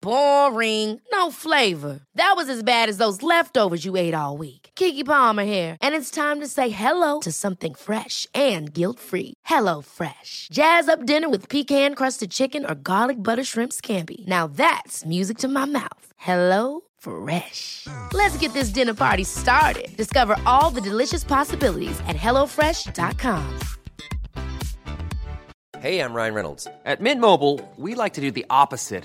Boring. No flavor. That was as bad as those leftovers you ate all week. Kiki Palmer here, and it's time to say hello to something fresh and guilt-free. Hello Fresh. Jazz up dinner with pecan-crusted chicken or garlic butter shrimp scampi. Now that's music to my mouth. Hello Fresh. Let's get this dinner party started. Discover all the delicious possibilities at hellofresh.com. Hey, I'm Ryan Reynolds. At Mint Mobile, we like to do the opposite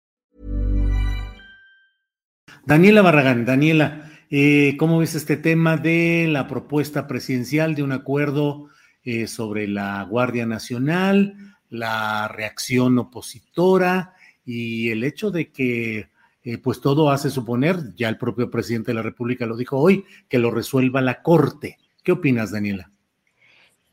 Daniela Barragán, Daniela, eh, ¿cómo ves este tema de la propuesta presidencial de un acuerdo eh, sobre la Guardia Nacional, la reacción opositora y el hecho de que eh, pues todo hace suponer, ya el propio presidente de la República lo dijo hoy, que lo resuelva la Corte. ¿Qué opinas, Daniela?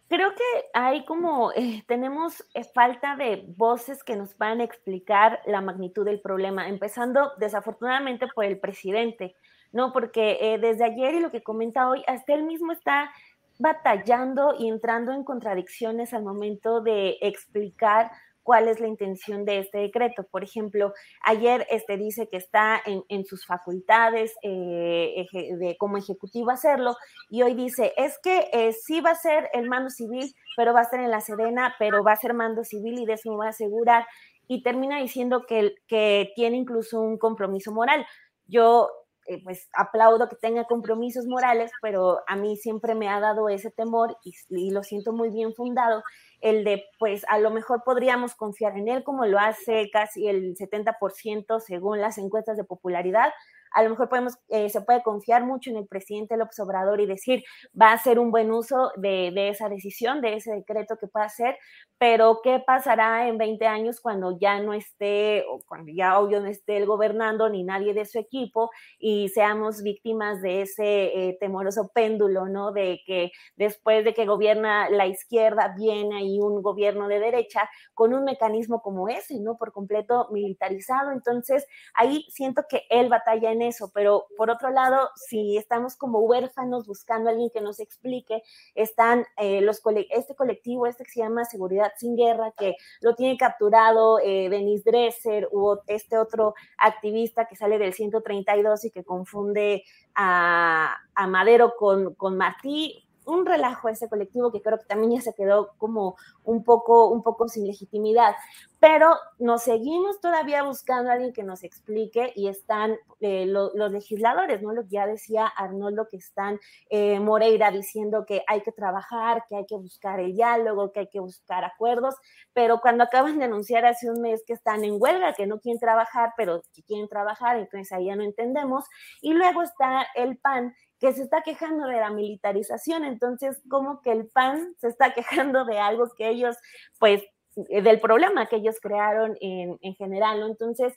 Creo que hay como, eh, tenemos eh, falta de voces que nos a explicar la magnitud del problema, empezando desafortunadamente por el presidente, ¿no? Porque eh, desde ayer y lo que comenta hoy, hasta él mismo está batallando y entrando en contradicciones al momento de explicar cuál es la intención de este decreto. Por ejemplo, ayer este dice que está en, sus facultades eh, de, como ejecutivo hacerlo y hoy dice, es que eh, sí va a ser el mando civil, pero va a ser en la Sedena, pero va a ser mando civil y de eso me va a asegurar. Y termina diciendo que, que tiene incluso un compromiso moral. Yo eh, pues aplaudo que tenga compromisos morales, pero a mí siempre me ha dado ese temor y, lo siento muy bien fundado, el de pues a lo mejor podríamos confiar en él como lo hace casi el 70% según las encuestas de popularidad, a lo mejor podemos, eh, se puede confiar mucho en el presidente López Obrador y decir, va a ser un buen uso de, esa decisión, de ese decreto que pueda hacer, pero ¿qué pasará en 20 años cuando ya no esté, o cuando ya obvio no esté el gobernando ni nadie de su equipo y seamos víctimas de ese eh, temoroso péndulo, ¿no? De que después de que gobierna la izquierda viene ahí un gobierno de derecha con un mecanismo como ese, ¿no? Por completo militarizado. Entonces, ahí siento que él batalla en eso, pero por otro lado, si estamos como huérfanos buscando a alguien que nos explique, están eh, los este colectivo, este que se llama Seguridad sin Guerra, que lo tiene capturado eh, Denis Dresser u este otro activista que sale del 132 y que confunde a, Madero con, con Martí, un relajo ese colectivo que creo que también ya se quedó como un poco, un poco sin legitimidad. Pero nos seguimos todavía buscando a alguien que nos explique y están eh, los legisladores, ¿no? Lo que ya decía Arnoldo, que están eh, Moreira diciendo que hay que trabajar, que hay que buscar el diálogo, que hay que buscar acuerdos, pero cuando acaban de anunciar hace un mes que están en huelga, que no quieren trabajar, pero que quieren trabajar, entonces ahí ya no entendemos. Y luego está el PAN que se está quejando de la militarización, entonces como que el PAN se está quejando de algo que ellos, pues, del problema que ellos crearon en, en general, ¿no? Entonces,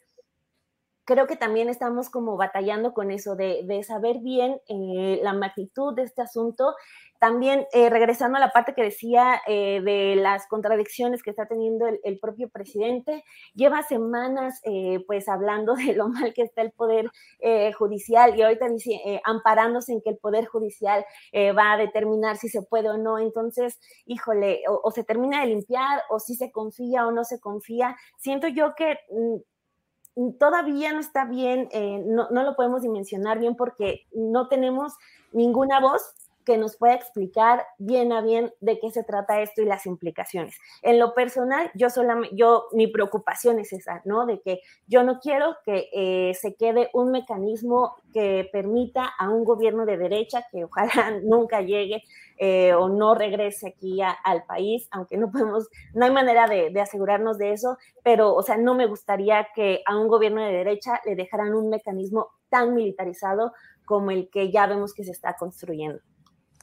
creo que también estamos como batallando con eso de, de saber bien eh, la magnitud de este asunto también, eh, regresando a la parte que decía eh, de las contradicciones que está teniendo el, propio presidente, lleva semanas eh, pues hablando de lo mal que está el Poder Judicial y ahorita dice, amparándose en que el Poder Judicial va a determinar si se puede o no. Entonces, híjole, o, se termina de limpiar o si se confía o no se confía. Siento yo que mm, todavía no está bien, no, no, lo podemos dimensionar bien porque no tenemos ninguna voz que nos pueda explicar bien a bien de qué se trata esto y las implicaciones. En lo personal, yo solamente, yo, mi preocupación es esa, ¿no? De que yo no quiero que eh, se quede un mecanismo que permita a un gobierno de derecha, que ojalá nunca llegue eh, o no regrese aquí al país, aunque no podemos, no hay manera de, de asegurarnos de eso, pero, o sea, no me gustaría que a un gobierno de derecha le dejaran un mecanismo tan militarizado como el que ya vemos que se está construyendo.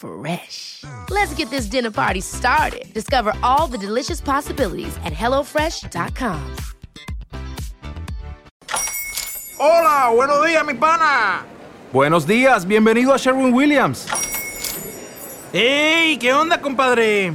Fresh. Let's get this dinner party started. Discover all the delicious possibilities at hellofresh.com. Hola, buenos días, mi pana. Buenos días, bienvenido a Sherwin Williams. ¡Ey! ¿Qué onda, compadre?